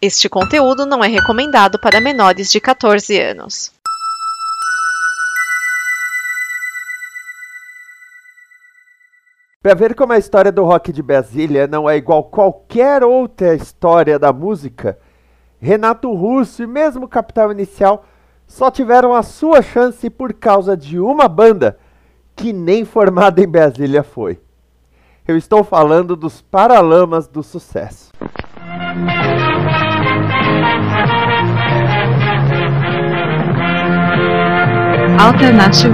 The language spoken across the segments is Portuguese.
Este conteúdo não é recomendado para menores de 14 anos. Para ver como a história do rock de Brasília não é igual qualquer outra história da música, Renato Russo e mesmo Capital Inicial só tiveram a sua chance por causa de uma banda que nem formada em Brasília foi. Eu estou falando dos Paralamas do Sucesso. Alternative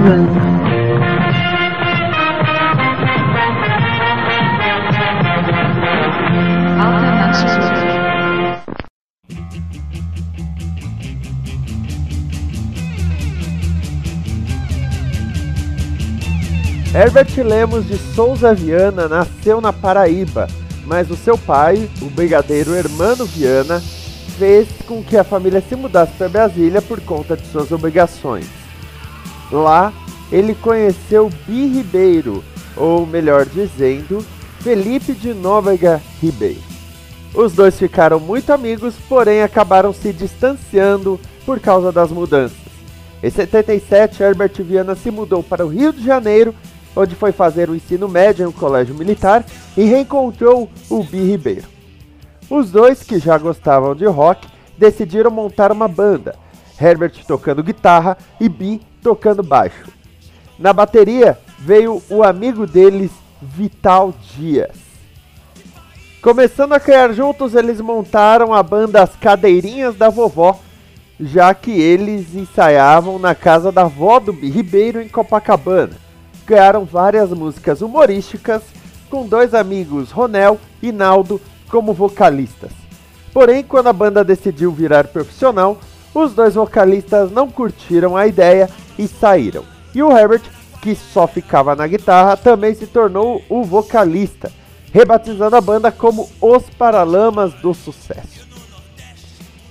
Herbert Lemos de Souza Viana nasceu na Paraíba, mas o seu pai, o brigadeiro Hermano Viana, fez com que a família se mudasse para Brasília por conta de suas obrigações. Lá, ele conheceu Bi Ribeiro, ou melhor dizendo, Felipe de Nóbrega Ribeiro. Os dois ficaram muito amigos, porém acabaram se distanciando por causa das mudanças. Em 77, Herbert Viana se mudou para o Rio de Janeiro onde foi fazer o ensino médio em um colégio militar e reencontrou o Bi Ribeiro. Os dois, que já gostavam de rock, decidiram montar uma banda, Herbert tocando guitarra e Bi tocando baixo. Na bateria veio o amigo deles, Vital Dias. Começando a criar juntos, eles montaram a banda As Cadeirinhas da Vovó, já que eles ensaiavam na casa da avó do Ribeiro em Copacabana criaram várias músicas humorísticas com dois amigos, Ronel e Naldo, como vocalistas. Porém, quando a banda decidiu virar profissional, os dois vocalistas não curtiram a ideia e saíram. E o Herbert, que só ficava na guitarra, também se tornou o vocalista, rebatizando a banda como Os Paralamas do Sucesso.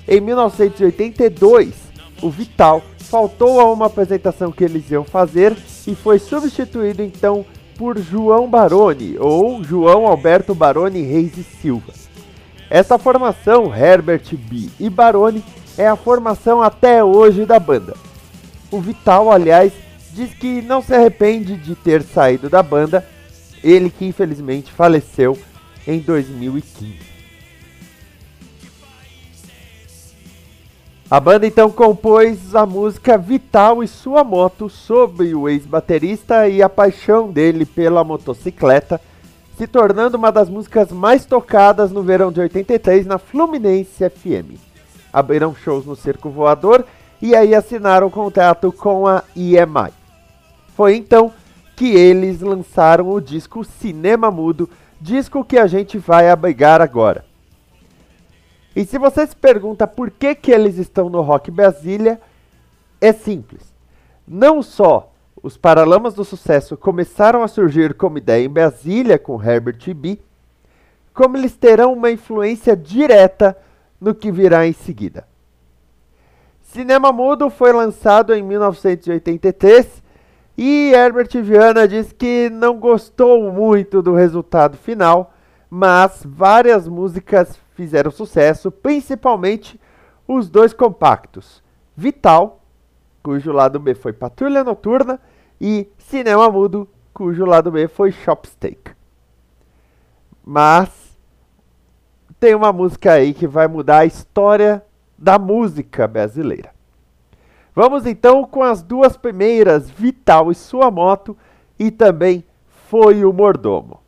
Em 1982, o Vital faltou a uma apresentação que eles iam fazer e foi substituído então por João Baroni ou João Alberto Baroni Reis e Silva. Essa formação, Herbert B e Baroni, é a formação até hoje da banda. O Vital, aliás, diz que não se arrepende de ter saído da banda, ele que infelizmente faleceu em 2015. A banda então compôs a música Vital e Sua Moto sobre o ex-baterista e a paixão dele pela motocicleta, se tornando uma das músicas mais tocadas no verão de 83 na Fluminense FM. Abriram shows no Circo Voador e aí assinaram contrato com a EMI. Foi então que eles lançaram o disco Cinema Mudo, disco que a gente vai abrigar agora. E se você se pergunta por que, que eles estão no Rock Brasília, é simples. Não só os Paralamas do Sucesso começaram a surgir como ideia em Brasília com Herbert B., como eles terão uma influência direta no que virá em seguida. Cinema Mudo foi lançado em 1983 e Herbert Viana diz que não gostou muito do resultado final, mas várias músicas fizeram sucesso, principalmente os dois compactos, Vital, cujo lado B foi Patrulha Noturna, e Cinema Mudo, cujo lado B foi Shopsteak. Mas tem uma música aí que vai mudar a história da música brasileira. Vamos então com as duas primeiras, Vital e Sua Moto, e também Foi o Mordomo.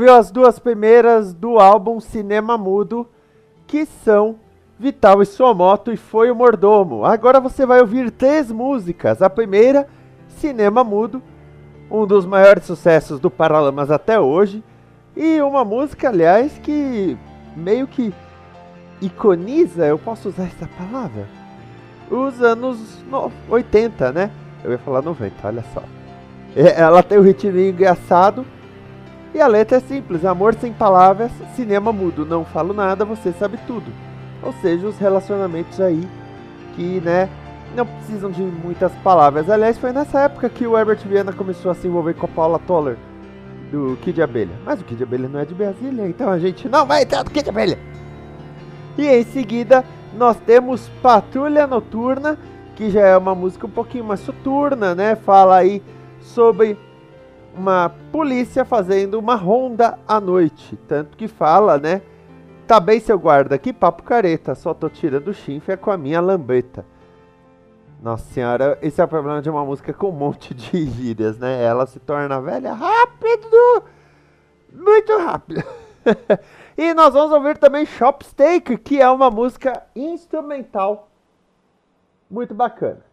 Ouviu as duas primeiras do álbum Cinema Mudo, que são Vital e Sua Moto e Foi o Mordomo. Agora você vai ouvir três músicas. A primeira, Cinema Mudo, um dos maiores sucessos do Paralamas até hoje. E uma música, aliás, que meio que iconiza, eu posso usar essa palavra? Os anos 80, né? Eu ia falar 90, olha só. É, ela tem um ritmo engraçado e a letra é simples: amor sem palavras, cinema mudo, não falo nada, você sabe tudo. Ou seja, os relacionamentos aí que, né, não precisam de muitas palavras. Aliás, foi nessa época que o Herbert Viana começou a se envolver com a Paula Toller do Kid Abelha. Mas o Kid Abelha não é de Brasília, então a gente não vai entrar no Kid Abelha. E em seguida, nós temos Patrulha Noturna, que já é uma música um pouquinho mais soturna, né? Fala aí sobre uma polícia fazendo uma ronda à noite. Tanto que fala, né? Tá bem, seu guarda, que papo careta, só tô tirando chifre com a minha lambeta. Nossa senhora, esse é o problema de uma música com um monte de gírias, né? Ela se torna velha rápido! Muito rápido! e nós vamos ouvir também Shopsteak, que é uma música instrumental muito bacana.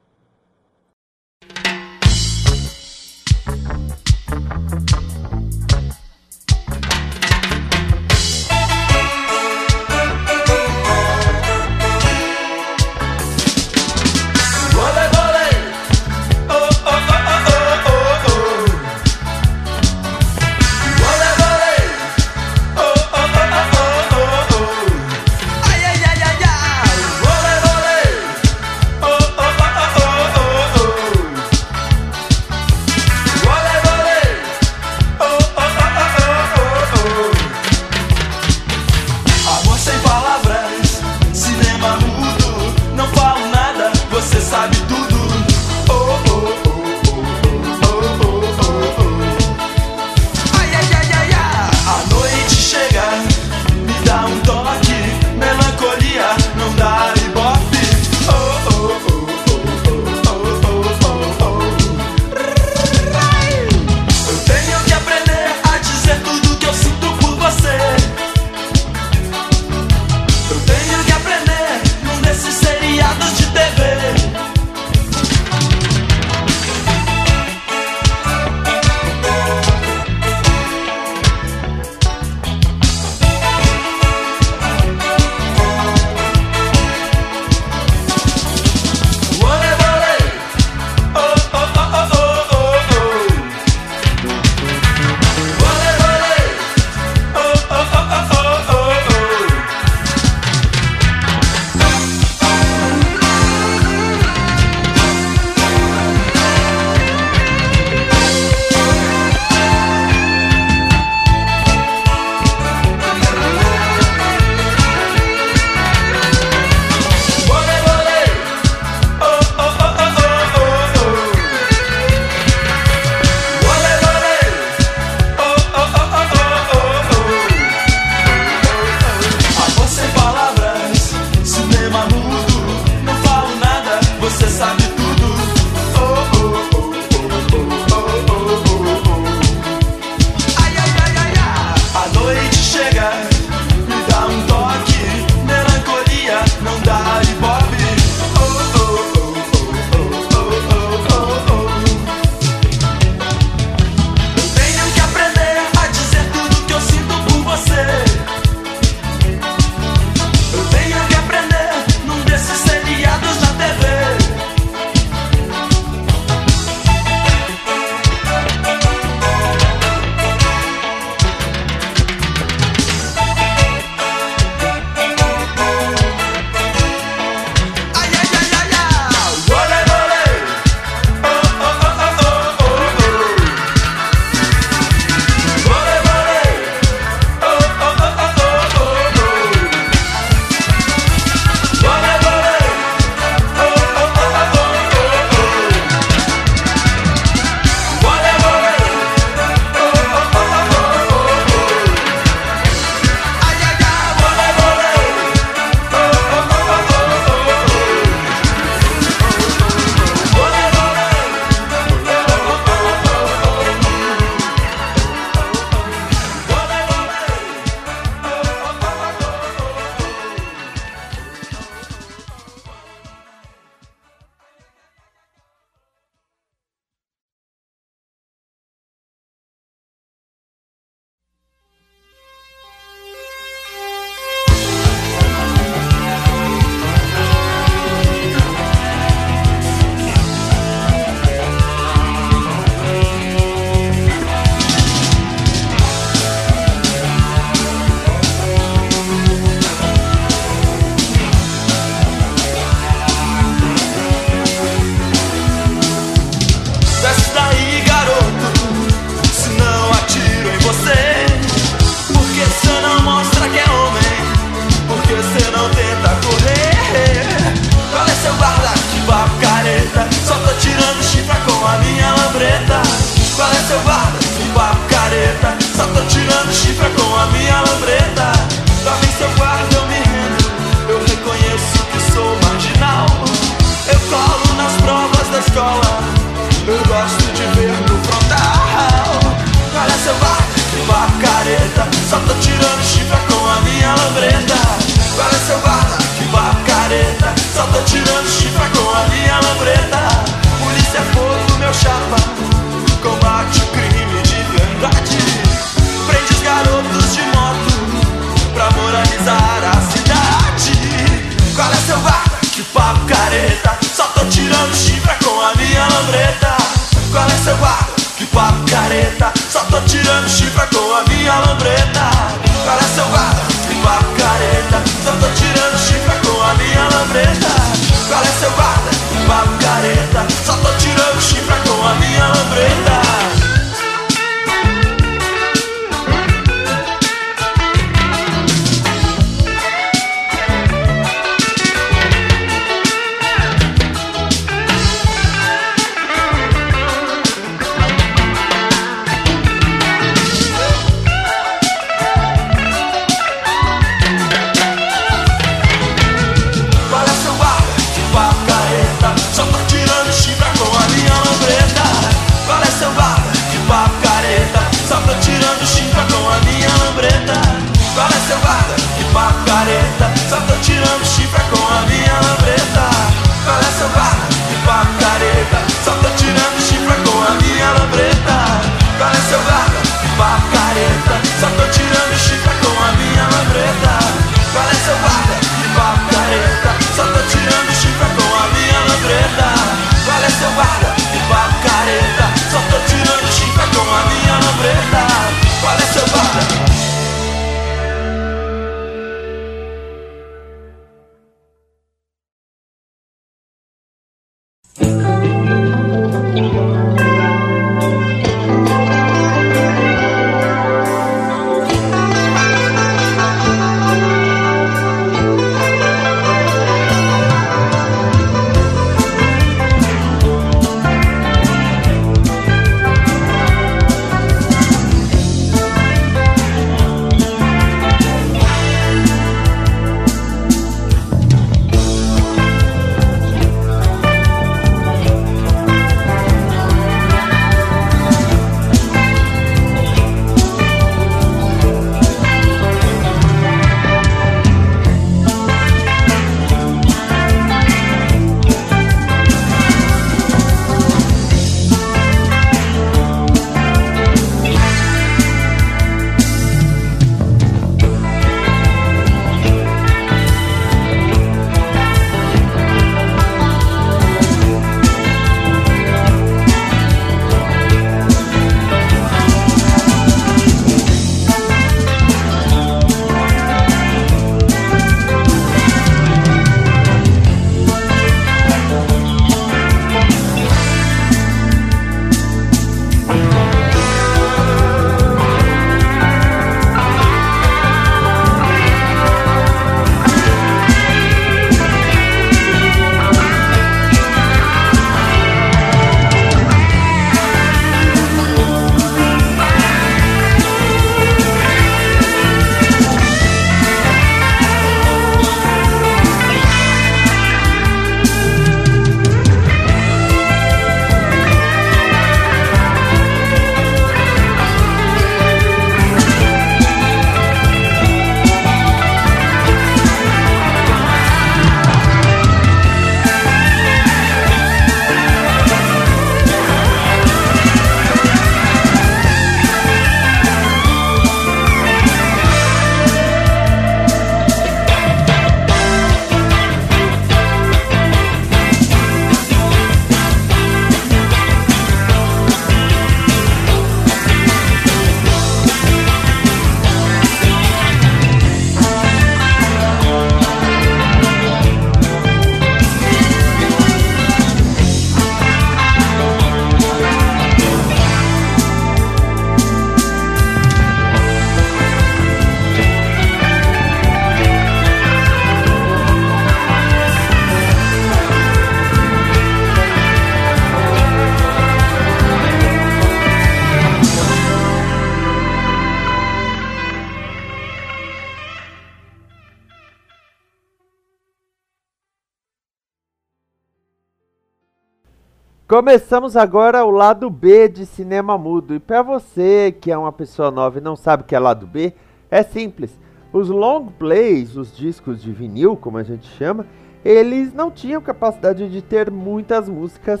Começamos agora o lado B de cinema mudo. E para você que é uma pessoa nova e não sabe o que é lado B, é simples. Os long plays, os discos de vinil, como a gente chama, eles não tinham capacidade de ter muitas músicas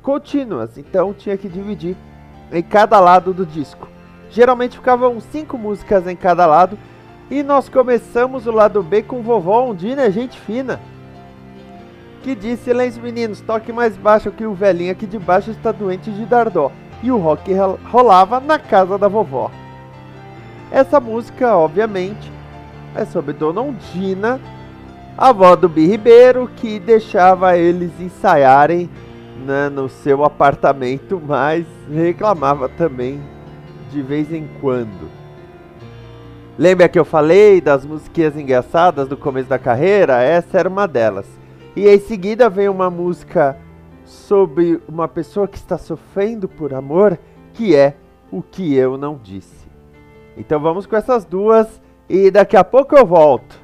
contínuas, então tinha que dividir em cada lado do disco. Geralmente ficavam cinco músicas em cada lado e nós começamos o lado B com vovó Ondina, gente fina que diz: Silêncio, meninos, toque mais baixo que o velhinho aqui de baixo está doente de dardó. E o rock rolava na casa da vovó. Essa música, obviamente, é sobre Dona Ondina, avó do Bi Ribeiro, que deixava eles ensaiarem né, no seu apartamento, mas reclamava também de vez em quando. Lembra que eu falei das musiquinhas engraçadas do começo da carreira? Essa era uma delas. E em seguida vem uma música sobre uma pessoa que está sofrendo por amor, que é O que eu não disse. Então vamos com essas duas e daqui a pouco eu volto.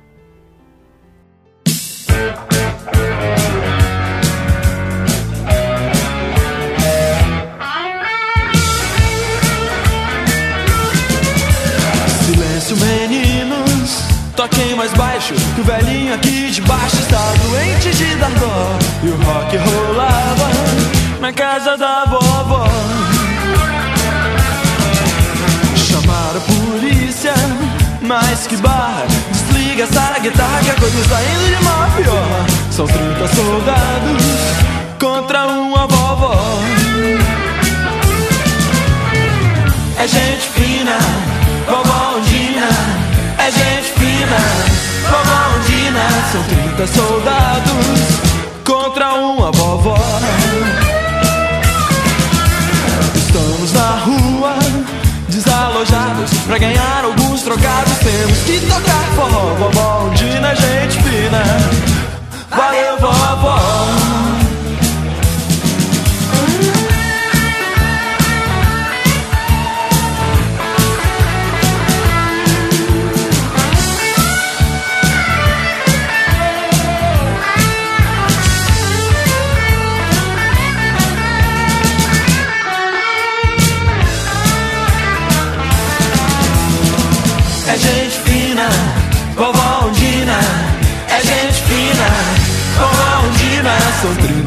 Silêncio, meninos, toquem mais baixo, que o velhinho aqui de baixo está doente de dar dó. E o rock rolava na casa da vovó. Chamaram a polícia, mas que barra. Desliga essa guitarra que a coisa está indo de mal a pior. São 30 soldados contra uma vovó. 50 soldados contra uma vovó. Estamos na rua, desalojados, pra ganhar alguns trocados. Temos que tocar forró, vovó, onde na gente fina. Valeu, vovó.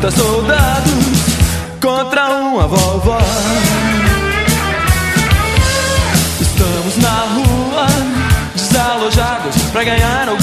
30 soldados contra uma vovó. Estamos na rua, desalojados. Pra ganhar alguns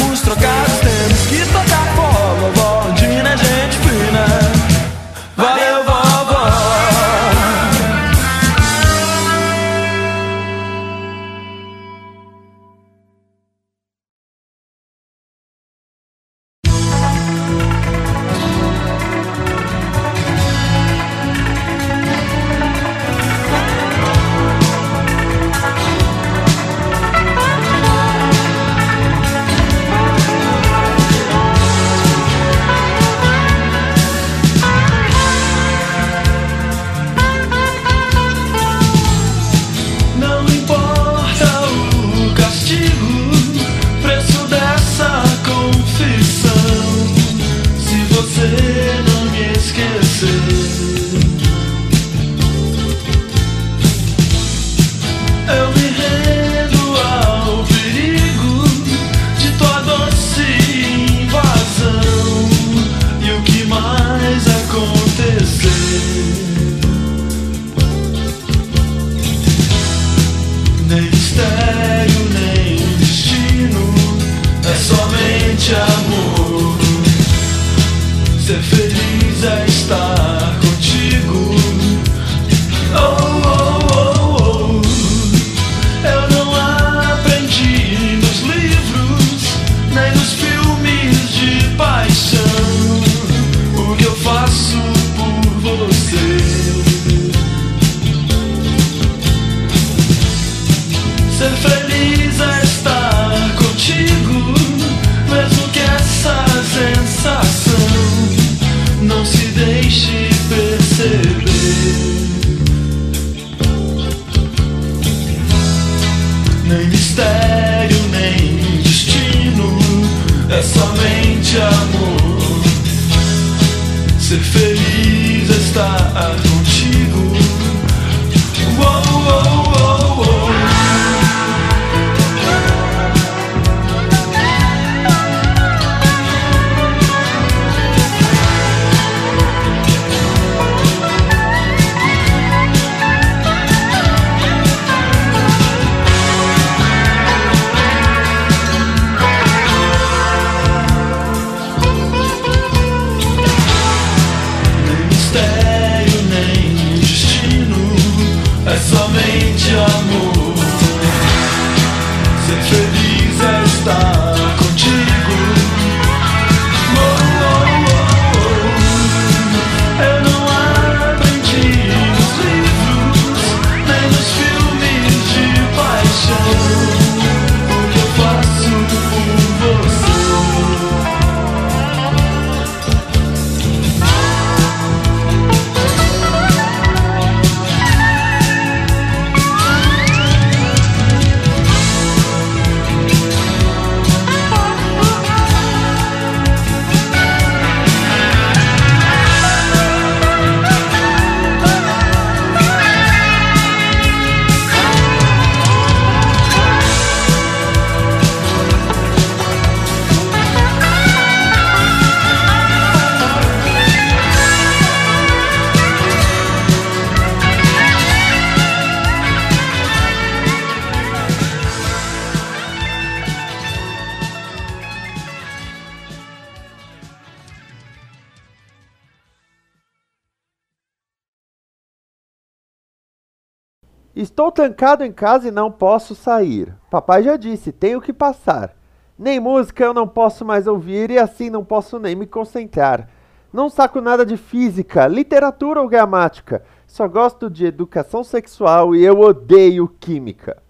Estou trancado em casa e não posso sair. Papai já disse, tenho que passar. Nem música eu não posso mais ouvir e assim não posso nem me concentrar. Não saco nada de física, literatura ou gramática. Só gosto de educação sexual e eu odeio química.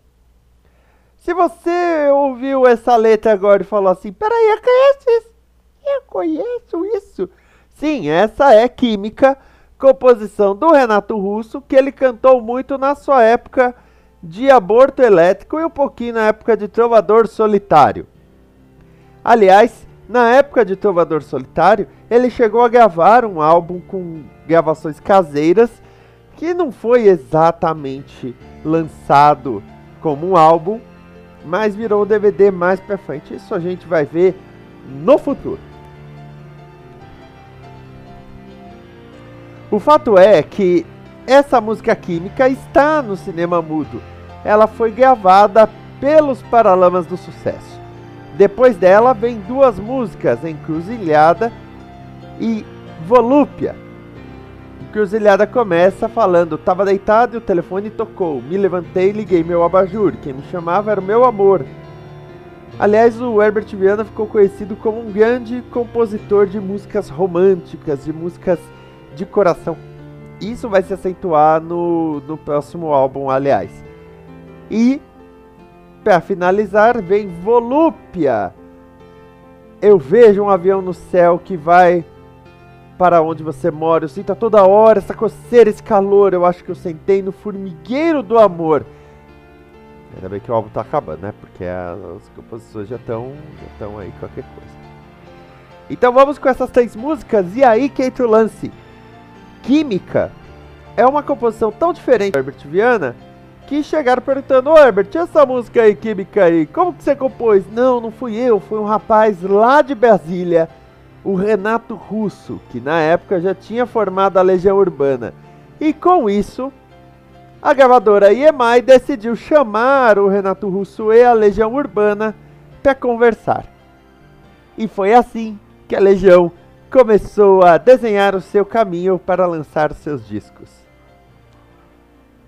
Se você ouviu essa letra agora e falou assim, peraí, eu conheço isso. Eu conheço isso. Sim, essa é Química, composição do Renato Russo, que ele cantou muito na sua época de aborto elétrico e um pouquinho na época de Trovador Solitário. Aliás, na época de Trovador Solitário, ele chegou a gravar um álbum com gravações caseiras que não foi exatamente lançado como um álbum, mas virou DVD mais pra frente. Isso a gente vai ver no futuro. O fato é que essa música química está no cinema mudo. Ela foi gravada pelos Paralamas do Sucesso. Depois dela vem duas músicas, Encruzilhada e Volúpia. Encruzilhada começa falando: Tava deitado e o telefone tocou. Me levantei e liguei meu abajur. Quem me chamava era o meu amor. Aliás, o Herbert Viana ficou conhecido como um grande compositor de músicas românticas, de músicas de coração. Isso vai se acentuar no, no próximo álbum, aliás. E, para finalizar, vem Volúpia. Eu vejo um avião no céu que vai para onde você mora. Eu sinto a toda hora essa coceira, esse calor. Eu acho que eu sentei no formigueiro do amor. Ainda bem que o álbum tá acabando, né? Porque as composições já estão já aí qualquer coisa. Então vamos com essas três músicas e aí o lance. Química é uma composição tão diferente do Herbert Viana que chegaram perguntando: Ô Herbert, essa música aí, Química aí, como que você compôs? Não, não fui eu, foi um rapaz lá de Brasília, o Renato Russo, que na época já tinha formado a Legião Urbana. E com isso, a gravadora EMI decidiu chamar o Renato Russo e a Legião Urbana para conversar. E foi assim que a Legião começou a desenhar o seu caminho para lançar seus discos.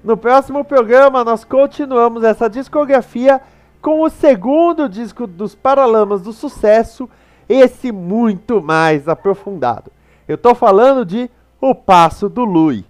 No próximo programa, nós continuamos essa discografia com o segundo disco dos Paralamas do Sucesso, esse muito mais aprofundado. Eu estou falando de O Passo do Lui.